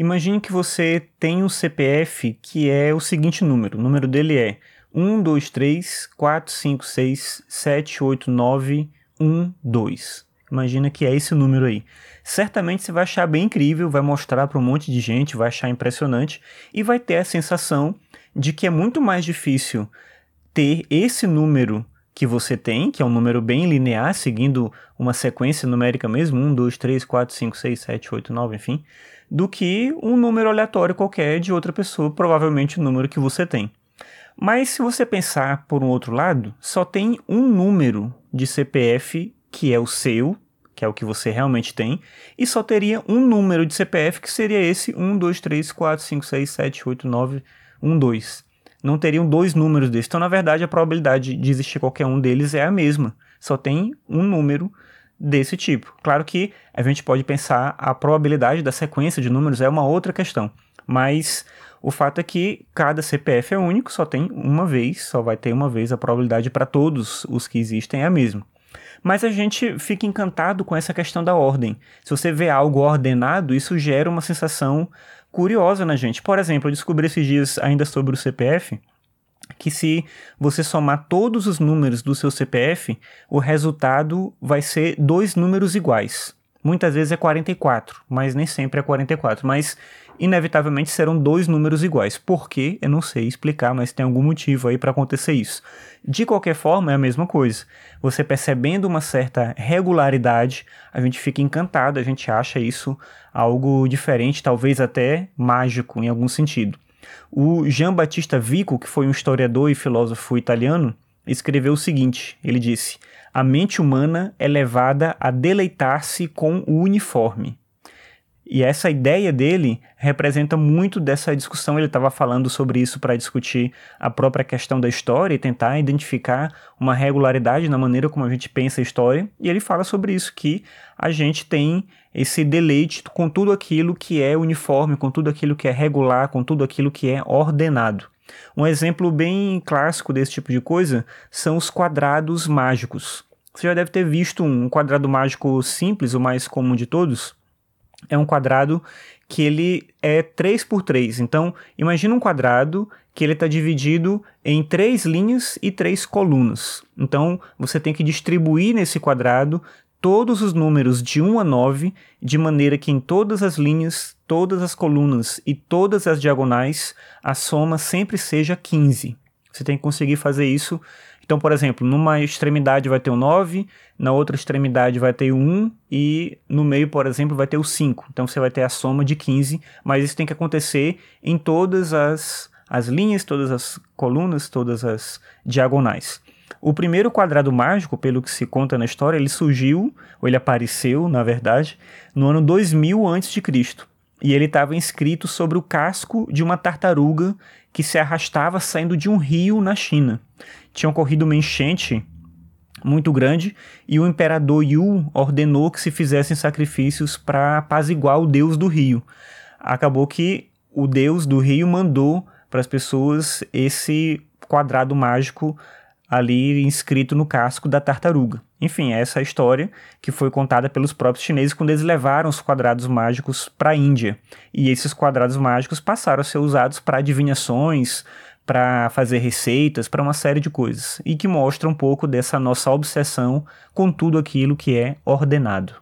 Imagine que você tem um CPF que é o seguinte número. O número dele é 1, 2, 3, 4, 5, 6, 7, 8, 9, 1, 2. Imagina que é esse número aí. Certamente você vai achar bem incrível, vai mostrar para um monte de gente, vai achar impressionante e vai ter a sensação de que é muito mais difícil ter esse número que você tem, que é um número bem linear, seguindo uma sequência numérica mesmo, 1, 2, 3, 4, 5, 6, 7, 8, 9, enfim, do que um número aleatório qualquer de outra pessoa, provavelmente o número que você tem. Mas se você pensar por um outro lado, só tem um número de CPF que é o seu, que é o que você realmente tem, e só teria um número de CPF que seria esse 1, 2, 3, 4, 5, 6, 7, 8, 9, 1, 2 não teriam dois números desses. Então, na verdade, a probabilidade de existir qualquer um deles é a mesma. Só tem um número desse tipo. Claro que a gente pode pensar a probabilidade da sequência de números é uma outra questão. Mas o fato é que cada CPF é único, só tem uma vez, só vai ter uma vez, a probabilidade para todos os que existem é a mesma. Mas a gente fica encantado com essa questão da ordem. Se você vê algo ordenado, isso gera uma sensação curiosa na gente. Por exemplo, eu descobri esses dias ainda sobre o CPF que se você somar todos os números do seu CPF, o resultado vai ser dois números iguais. Muitas vezes é 44, mas nem sempre é 44. Mas inevitavelmente serão dois números iguais. Por quê? Eu não sei explicar, mas tem algum motivo aí para acontecer isso. De qualquer forma, é a mesma coisa. Você percebendo uma certa regularidade, a gente fica encantado, a gente acha isso algo diferente, talvez até mágico em algum sentido. O Jean Battista Vico, que foi um historiador e filósofo italiano, escreveu o seguinte: ele disse, a mente humana é levada a deleitar-se com o uniforme. E essa ideia dele representa muito dessa discussão. Ele estava falando sobre isso para discutir a própria questão da história e tentar identificar uma regularidade na maneira como a gente pensa a história. E ele fala sobre isso, que a gente tem esse deleite com tudo aquilo que é uniforme, com tudo aquilo que é regular, com tudo aquilo que é ordenado. Um exemplo bem clássico desse tipo de coisa são os quadrados mágicos. Você já deve ter visto um quadrado mágico simples, o mais comum de todos, é um quadrado que ele é 3 por 3. Então, imagina um quadrado que ele está dividido em três linhas e três colunas. Então, você tem que distribuir nesse quadrado todos os números de 1 a 9, de maneira que em todas as linhas, todas as colunas e todas as diagonais, a soma sempre seja 15. Você tem que conseguir fazer isso então, por exemplo, numa extremidade vai ter o 9, na outra extremidade vai ter o 1 e no meio, por exemplo, vai ter o 5. Então você vai ter a soma de 15, mas isso tem que acontecer em todas as, as linhas, todas as colunas, todas as diagonais. O primeiro quadrado mágico, pelo que se conta na história, ele surgiu, ou ele apareceu, na verdade, no ano 2000 a.C. E ele estava inscrito sobre o casco de uma tartaruga que se arrastava saindo de um rio na China tinha ocorrido uma enchente muito grande e o imperador Yu ordenou que se fizessem sacrifícios para apaziguar o deus do rio. Acabou que o deus do rio mandou para as pessoas esse quadrado mágico ali inscrito no casco da tartaruga. Enfim, essa é a história que foi contada pelos próprios chineses quando eles levaram os quadrados mágicos para a Índia. E esses quadrados mágicos passaram a ser usados para adivinhações, para fazer receitas, para uma série de coisas, e que mostra um pouco dessa nossa obsessão com tudo aquilo que é ordenado.